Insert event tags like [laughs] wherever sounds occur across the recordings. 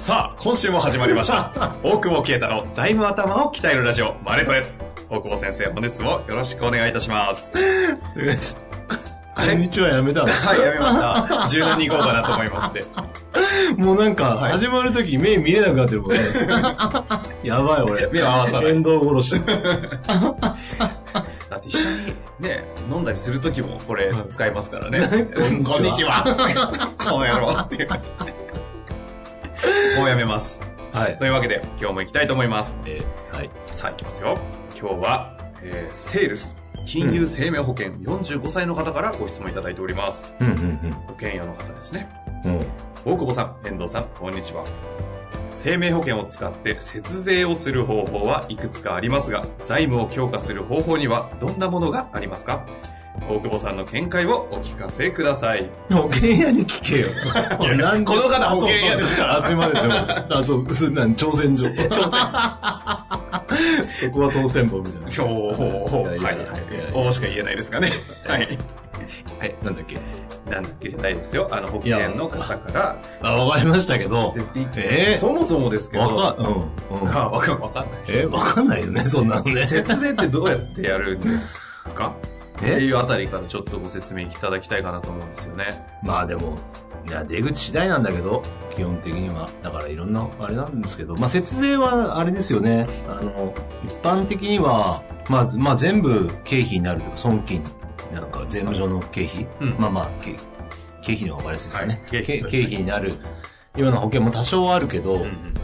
さあ、今週も始まりました。[laughs] 大久保啓太の財務頭を鍛えるラジオ、マネトレ。大久保先生、本日もよろしくお願いいたします。[laughs] こんにちはやめたの？[laughs] はい、やめました。柔軟に行こうかなと思いまして。もうなんか、はい始まるとき目見れなくなってるもんね。やばい俺。目を合わさない遠藤殺し。だって一緒にね、飲んだりするときもこれはい使いますからね。こんにちは。こうやろうって。[laughs] もうやめます。はい。というわけで、今日も行きたいと思います。えーはい。さあ、行きますよ。今日は、えー、セールス。金融生命保険45歳の方からご質問いただいております。うんうん保険屋の方ですね。うん。うん。大久保さん、遠藤さん、こんにちは。生命保険を使って節税をする方法はいくつかありますが、財務を強化する方法にはどんなものがありますか？大久保さんの見解をお聞かせください。保険屋に聞けよ。いやこの方保険屋ですからあ、すいません。すいません [laughs] あ、そう、す、なん、挑戦状。挑戦。[laughs] そこは当選簿みたいな。おー、はいいはい。おーしか言えないですかね。はい。はい。なんだっけ？なんだっけじゃないですよ。あの、保険の方から。あ、わかりましたけど。え？ーそもそもですけど。わかん、うん。うん。あ、わかん、わかんない。え、わかんないよね、そんなのね。節税ってどうやってやるんですか？っていうあたりからちょっとご説明いただきたいかなと思うんですよね。まあでも、いや、出口次第なんだけど、基本的には。だからいろんな、あれなんですけど、まあ節税はあれですよね。あの、一般的には、まあ、まあ全部経費になるというか、損金、なんか税務上の経費、うんまあまあ、経経費の方が分かりやすいですかね。はい経費経経費になるような保険も多少あるけど、うん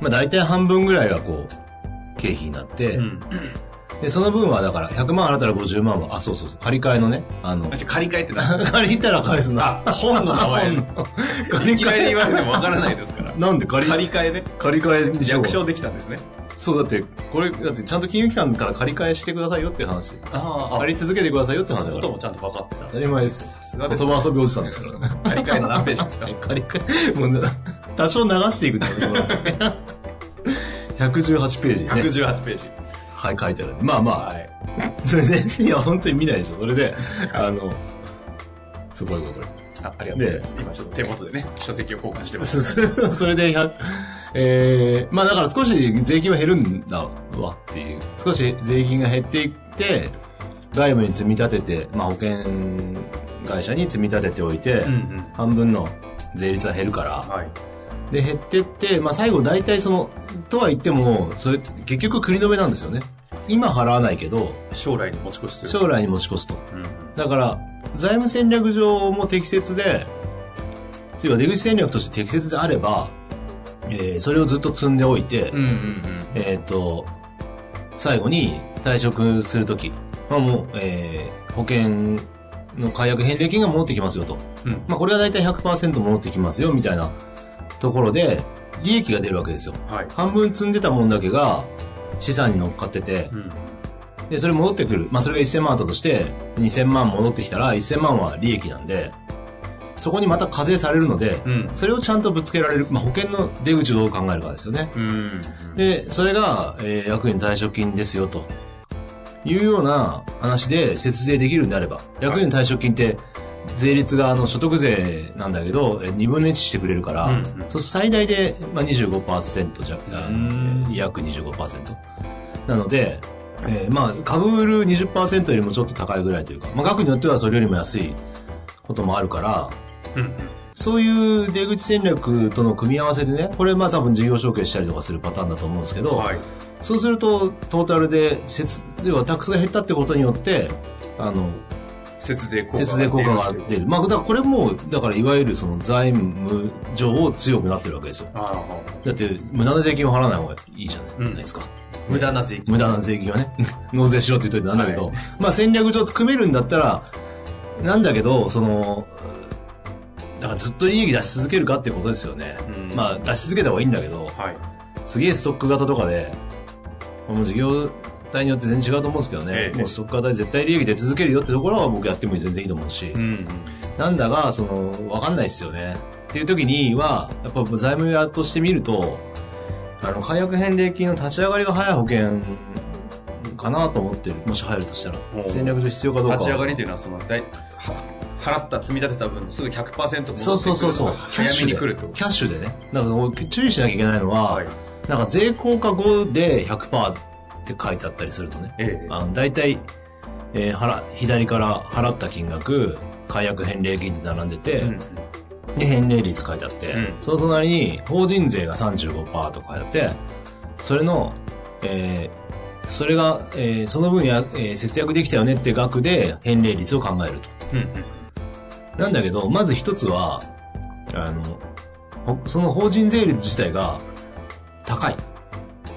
まあ大体半分ぐらいがこう、経費になって、うん。で、その分はだから100万払ったら50万は、あ、そうそうそう、借り換えのね、あの借り換えってな借りたら返すな。本の名前。[laughs] 本のいきなり言われてもわからないですから。なんで？借り、借り換えね。借り換えでしょ略称できたんですね。そうだって、これ、だってちゃんと金融機関から借り換えしてくださいよって話。あ借り続けてくださいよって話だから。こともちゃんと分かってた。当たり前ですよ。さすがです。言葉遊びおじさんですからね。借り換えの何ページですか？借り換え、もうな、多少流していくんだけど、118ページね。[laughs] ?118 ページ。はい、書いてあるんで。まあまあ、はい。それで、いや、本当に見ないでしょ。それで、あの、すごいこれ。あありがとうございます。今ちょっと手元でね、書籍を交換してます。そそれで、100えー、まあだから少し税金は減るんだわっていう。少し税金が減っていって、外部に積み立てて、まあ保険会社に積み立てておいて、うんうん。半分の税率は減るから、はい。で減ってって、まあ最後大体その、とは言っても、それ結局繰り止めなんですよね。今払わないけど、将来に持ち越しする。将来に持ち越すと。うん。だから、財務戦略上も適切で、要は出口戦略として適切であれば、えーそれをずっと積んでおいて、うんうんうん。えっ、と、最後に退職するときはもう、えー保険の解約返礼金が戻ってきますよと。うんまあこれは大体100%戻ってきますよみたいなところで、利益が出るわけですよ。はい。半分積んでたもんだけが資産に乗っかっててう、ん。で、それ戻ってくる。まあそれが1000万あったとして、2000万戻ってきたら1000万は利益なんで、そこにまた課税されるので、うん。それをちゃんとぶつけられる。まあ保険の出口をどう考えるかですよね。うん。で、それが、えー役員退職金ですよ、というような話で節税できるんであれば、役員退職金って、税率があの所得税なんだけど、えー二分の1してくれるから、うんうんそう最大で、まあ、25%じゃ、あうんの約25%。なので、えーまあ、株売る20%よりもちょっと高いぐらいというか、まあ、額によってはそれよりも安いこともあるから、うん。そういう出口戦略との組み合わせでね、これまあ多分事業承継したりとかするパターンだと思うんですけど、はい。そうするとトータルで節、要はタックスが減ったってことによって、あの、節税効果節税効果が出る。まあ、だからこれも、だからいわゆるその財務上強くなってるわけですよ。あだって、無駄な税金を払わない方がいいじゃうんないですか。あ無駄な税金。無駄な税金はね、[laughs] 納税しろって言っといてなんだけど、はいまあ戦略上組めるんだったら、なんだけど、その、だからずっと利益出し続けるかってことですよね。うんまあ出し続けた方がいいんだけど、はい。すげえストック型とかで、この事業体によって全然違うと思うんですけどね、ええもうストック型で絶対利益出続けるよってところは僕やっても全然いいと思うし、うん。なんだが、その、わかんないですよね。っていう時には、やっぱ財務屋として見ると、あの、解約返礼金の立ち上がりが早い保険かなと思ってる。もし入るとしたら戦略上必要かどうかは。立ち上がりというのは、その、だいは払った、積み立てた分のすぐ100%戻ってくるそうそうそうそう。早めに来るとキャッシュでね。だから注意しなきゃいけないのは、はい。なんか税効果後で100%って書いてあったりするとね。ええ。あの、大体、えー払、左から払った金額、解約返礼金って並んでて、うんで、返礼率書いてあって、うんその隣に法人税が35%とか書いてあって、それの、えーそれが、えーその分や、えー節約できたよねって額で返礼率を考えると。うんうん。なんだけど、まず一つは、あの、ほその法人税率自体が高い。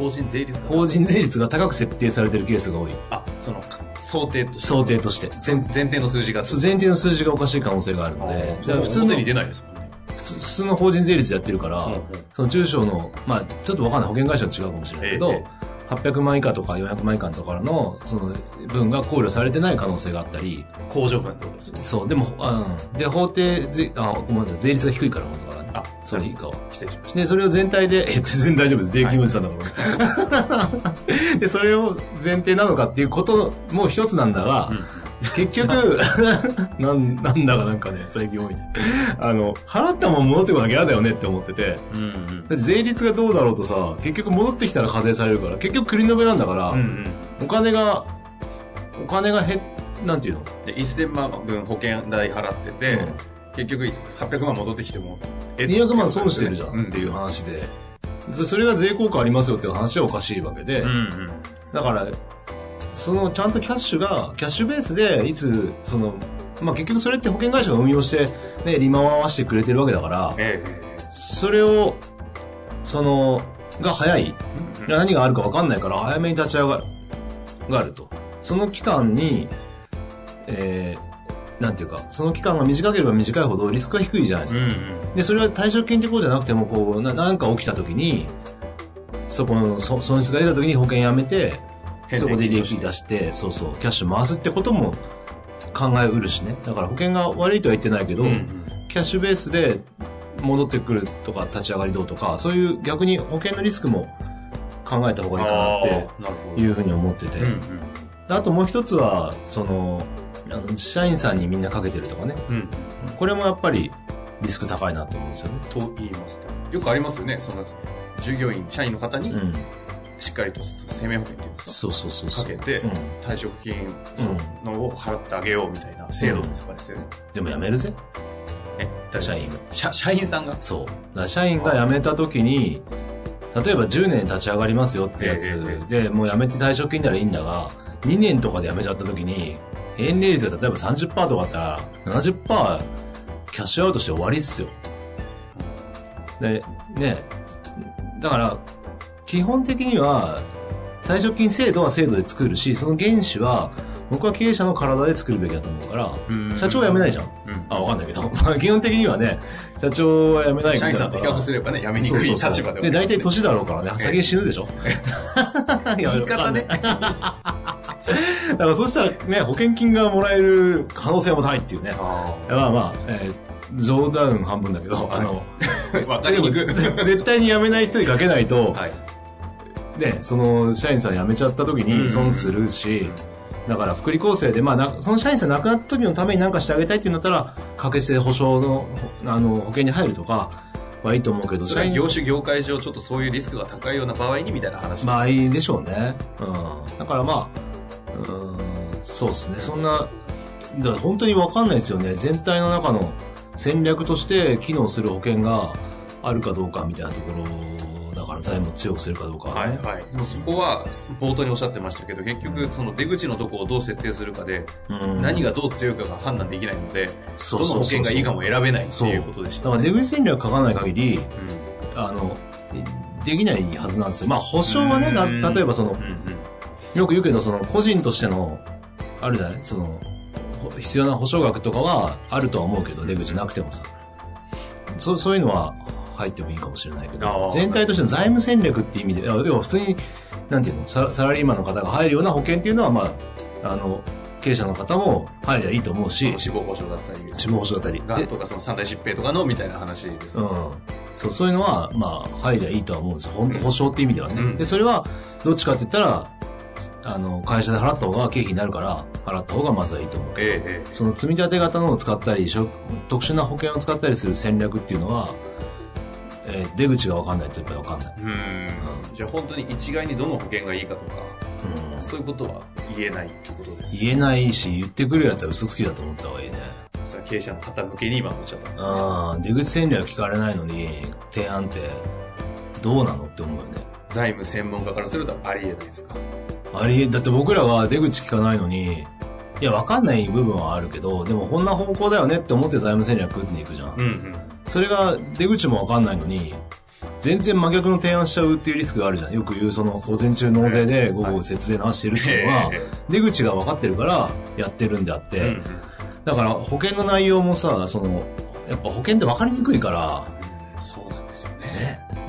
法人税率が法人税率が高く設定されてるケースが多い。あ、その、想定として。想定として。前前提の数字が。前提の数字がおかしい可能性があるので、だから普通の、に出ないですもんね。普通普通の法人税率やってるから、うんうんその中小の、まあちょっとわかんない、保険会社は違うかもしれないけど、え800万以下とか400万以下とかの、その分が考慮されてない可能性があったり、控除分ってことですか？そう、でも、あうんで、法定税、あ、ごめんなさい、税率が低いから、だからね。あそれ以下は。失礼しましで、それを全体で、え、全然大丈夫です。税金おじさんだから。[laughs] で、それを前提なのかっていうことも一つなんだが、うん結局、[laughs] なん、なんだかなんかね、最近多いね。あの、払ったもん戻ってこなきゃ嫌だよねって思ってて、た。うんうん。税率がどうだろうとさ、結局戻ってきたら課税されるから、結局繰り延べなんだから、うんうん。お金が、お金が減っ、なんていうの？で、1000万分保険代払ってて、うん結局800万戻ってきても、え200万損してるじゃんっていうう話で、でそれが税効果ありますよっていう話はおかしいわけで、んうん。だから、そのちゃんとキャッシュが、キャッシュベースで、いつ、その、まあ、結局それって保険会社が運用して、ね、利回わしてくれてるわけだから、ええそれを、その、が早い。うん何があるか分かんないから、早めに立ち上がる。があると。その期間に、えー、なんていうか、その期間が短ければ短いほどリスクが低いじゃないですか。うんうん。で、それは退職金ってことじゃなくても、こう、ななんか起きた時に、そこのそ損失が出た時に保険やめて、そこで利益出して、そうそう、キャッシュ回すってことも考えうるしね。だから保険が悪いとは言ってないけど、うんうんキャッシュベースで戻ってくるとか、立ち上がりどうとか、そういう逆に保険のリスクも考えた方がいいかなっ。ていうふうに思ってて。うんうん。であともう一つは、その、あの社員さんにみんなかけてるとかね。うん。これもやっぱりリスク高いなと思うんですよね。と言いますと。よくありますよね。その、従業員、社員の方にう、ん。しっかりと生命保険っていうんですそうそうそうそう。かかけてうん、退職金のを払ってあげようみたいな制度ですかですよね。でも辞めるぜ。え、社員が。社社員さんが？そう。だ社員が辞めた時に、例えば10年立ち上がりますよってやつええで、もう辞めて退職金ならいいんだが、2年とかで辞めちゃった時に、返礼率が例えば30%とかあったら、70%キャッシュアウトして終わりっすよ。で、ね、だから、基本的には、退職金制度は制度で作るし、その原資は、僕は経営者の体で作るべきだと思うから、社長は辞めないじゃん。うんあ、わかんないけど。[laughs] まあ、基本的にはね、社長は辞めない社員さんと比較すればね、辞めにくい立場でねで、大体年だろうからね、先に死ぬでしょ。言 [laughs] 言い方ね。[laughs] だからそしたらね、保険金がもらえる可能性も高いっていうね。あまあまあ、えー冗談半分だけど、あの、あ。わかりにくい。絶対に辞めない人にかけないと、はい。ね、その社員さん辞めちゃった時に損するし、だから福利厚生で、まあな、その社員さん亡くなった時のために何かしてあげたいっていうんだったら、掛け捨て保証の、あの、保険に入るとかはいいと思うけど、それは業種業界上ちょっとそういうリスクが高いような場合にみたいな話。場合でしょうね。うん。だからまあ、うん、そうですね。そんな、だから本当にわかんないですよね。全体の中の戦略として機能する保険があるかどうかみたいなところ財務を強くするかどうかはね。はいはい。でもそこは、冒頭におっしゃってましたけど、結局、その出口のとこをどう設定するかで、うん何がどう強いかが判断できないので、どの保険がいいかも選べないっていうことでしただから出口戦略書かない限り、うあの、できないはずなんですよ。まあ保証はね、例えばそのん。う、んうん。よく言うけど、その個人としての、あるじゃない？その、ほ必要な保証額とかはあるとは思うけど、出口なくてもさ。そう、そういうのは入ってもいいかもしれないけあどー、全体としての財務戦略っていう意味で、要は普通に、なんていうのサ、サラリーマンの方が入るような保険っていうのは、まあ、あの、経営者の方も入りゃいいと思うし、死亡保障だったり、死亡保証だったり。でがんとかその三大疾病とかのみたいな話ですね。うん。そう、そういうのは、まあ、入りゃいいとは思うんですよ。本当保証って意味ではね。うんで、それは、どっちかって言ったら、あの、会社で払った方が経費になるから、払った方がまずはいいと思うけど、えええその積み立て型のを使ったり、特殊な保険を使ったりする戦略っていうのは、えー出口が分かんないとやっぱり分かんない。えうん。じゃあ本当に一概にどの保険がいいかとか、うん。そういうことは言えないってことです。言えないし、言ってくるやつは嘘つきだと思った方がいいね。それは経営者の方向けに今おっしゃったんですね。ああ、出口戦略聞かれないのに、提案って、どうなのって思うよね。財務専門家からするとありえないですか？ありえ、だって僕らが出口聞かないのに、いや、わかんない部分はあるけど、でもこんな方向だよねって思って財務戦略っていくじゃん。うんうん。それが出口もわかんないのに、全然真逆の提案しちゃうっていうリスクがあるじゃん。よく言う、その、午前中納税で午後節税の話してるっていうのはえ、出口が分かってるからやってるんであって、だから保険の内容もさ、その、やっぱ保険って分かりにくいから、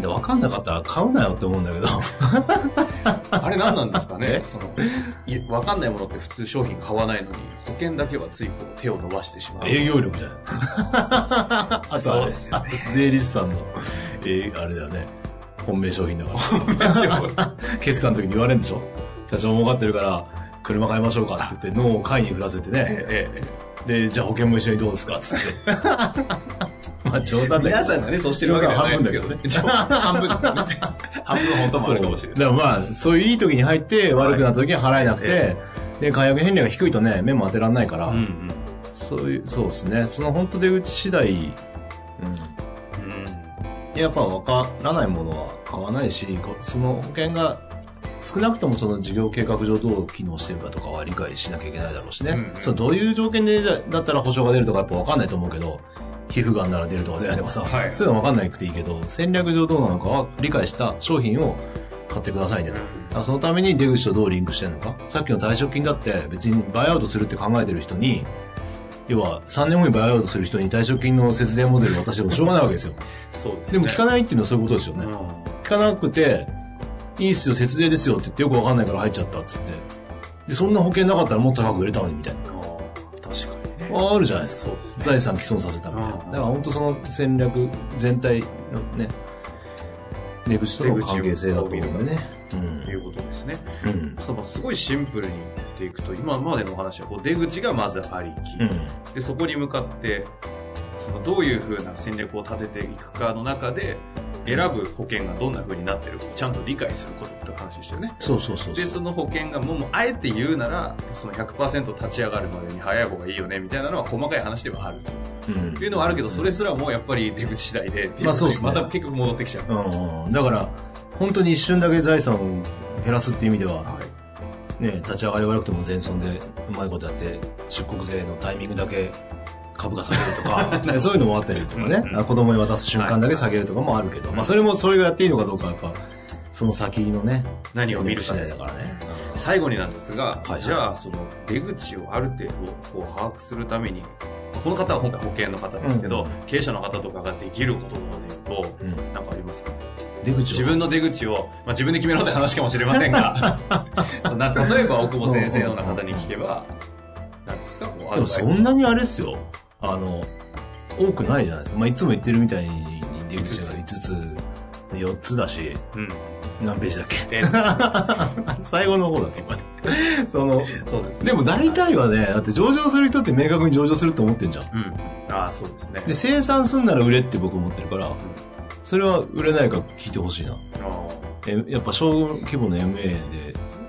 で、分かんなかったら買うなよって思うんだけど。[laughs] あれ何なんですかね？え？その、いわかんないものって普通商品買わないのに、保険だけはついこう手を伸ばしてしまう。営業力じゃない [laughs] あとあそうれですよね税理士さんの、えーあれだよね。本命商品だから。[laughs] 決算の時に言われるんでしょ？社長儲かってるから、車買いましょうかって言って、脳を買いに振らせてね。ええええで、じゃあ保険も一緒にどうですか？っつって。まあ冗談だ。皆さんがね、そうしてるわけではないんですけどね。半分ですよね。[laughs] 半分本当もあるかもしれない。だからまあ、そういういい時に入って、悪くなった時には払えなくて、えで、解約返礼が低いとね、目も当てられないから。そういう、そうですね。その本当出口次第、うん。やっぱ分からないものは買わないし、こその保険が少なくともその事業計画上どう機能してるかとかは理解しなきゃいけないだろうしね。うんうんそうどういう条件でだだったら保証が出るとかやっぱ分かんないと思うけど、皮膚がんなら出るとか出ないとかさ、はいそういうの分かんなくていいけど、戦略上どうなのかは理解した商品を買ってくださいねと。そのために出口とどうリンクしてるのか。さっきの退職金だって別にバイアウトするって考えてる人に、要は3年後にバイアウトする人に退職金の節税モデル渡してもしょうがないわけですよ。[laughs] そうですね。でも聞かないっていうのはそういうことですよね。うん聞かなくて、いいっすよ、節税ですよって言ってよくわかんないから入っちゃったっつって。で、そんな保険なかったらもっと高く売れたのにみたいな。あるじゃないですか。すね。財産毀損させたみたいな。うんだから本当その戦略全体のね、出口との関係性だと思うんでね。ということですね。うん。うん。そうまあすごいシンプルに言っていくと、今までのお話はこう出口がまずありき、うん。でそこに向かってそのどういうふうな戦略を立てていくかの中で選ぶ保険がどんなふうになってるかをちゃんと理解することって話でしたよね。そうそうそう。で、その保険がもう、もうあえて言うなら、その100%立ち上がるまでに早い方がいいよね、みたいなのは細かい話ではあるとうんいうのはあるけど、それすらもやっぱり出口次第で、っていうまあそうですねまた結局戻ってきちゃう。うんうん。だから、本当に一瞬だけ財産を減らすっていう意味では、はい。ね、立ち上がり悪くても全損でうまいことやって、出国税のタイミングだけ株価下げるとか、[laughs] ねそういうのもあったりとかね、うんあ子供に渡す瞬間だけ下げるとかもあるけど、まあそれも、それがやっていいのかどうかはやっぱ、その先のね、何を見るかだからね。最後になんですが、はいじゃあ、その出口をある程度こう把握するために、この方は今回保険の方ですけど、うん経営者の方とかができることで言うと、うん。なんかありますか？出口を。自分の出口を、まあ、自分で決めろって話かもしれませんが、[laughs] そんな例えば、大久保先生のような方に聞けば、なんていうんですか、こうアでもそんなにあれっすよ。あの、多くないじゃないですか。まあいつも言ってるみたいに出口が5つ、4つだし、うん。何ページだっけ？え [laughs] 最後の方だって今。その、そうですね。でも大体はね、だって上場する人って明確に上場すると思ってんじゃん。うん。ああ、そうですね。で、生産すんなら売れって僕思ってるから、それは売れないか聞いてほしいな。あえやっぱ小規模の MA で、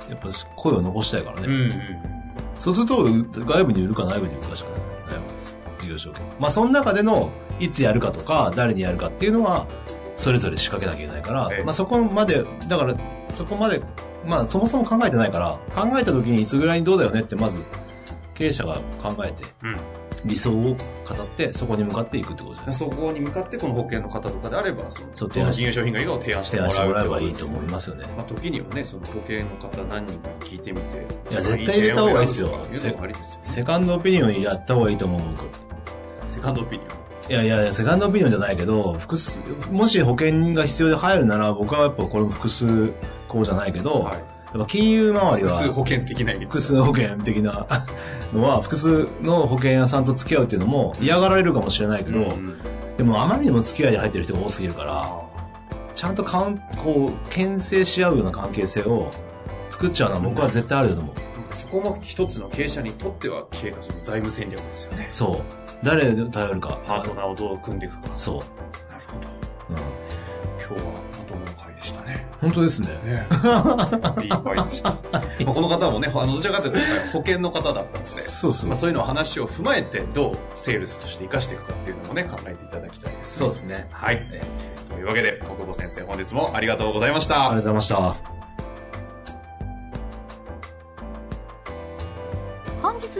やっぱ声を残したいからね。あうんうん。そうすると、外部に売るか内部に売るかしかないわけですよ。事業承継。まあ、その中での、いつやるかとか、誰にやるかっていうのは、それぞれ仕掛けなきゃいけないから、ええまあそこまで、だから、そこまで、まあそもそも考えてないから、考えた時にいつぐらいにどうだよね？ってまず、経営者が考えて、うん。理想を語って、そこに向かっていくってことじゃないそこに向かってこの保険の方とかであれば、その、そうどの金融商品がいいかを提案して提もらう案してもらえばいいと思いますよね。まあ、時にはね、その保険の方何人かに聞いてみて。いや絶対入れた方がいいですよ。セカンドオピニオンやった方がいいと思う、僕。セカンドオピニいやいや、セカンドオピニオンじゃないけど、複数、もし保険が必要で入るなら、僕はやっぱこれも複数こうじゃないけど、オン。はい。やっぱ金融周りは、複数保険的な意味複数保険的なのは、[laughs] 複数の保険屋さんと付き合うっていうのも嫌がられるかもしれないけど、うんでもあまりにも付き合いで入ってる人が多すぎるから、あちゃんとかん、こう、牽制し合うような関係性を作っちゃうのは僕は絶対あると思う。ーなんかそこも一つの経営者にとっては、経営のその財務戦略ですよね。そう。誰に頼るか。パートナーをどう組んでいくか。そう。なるほど。うん。今日はまともな回でしたね。本当ですね。ねいい回でした。[laughs] まあこの方もね、あの、どちらかというと保険の方だったので、そうそうまあ、。そういうのを話を踏まえて、どうセールスとして活かしていくかっていうのもね、考えていただきたいです、そうですね。はい。えというわけで、国保先生、本日もありがとうございました。ありがとうございました。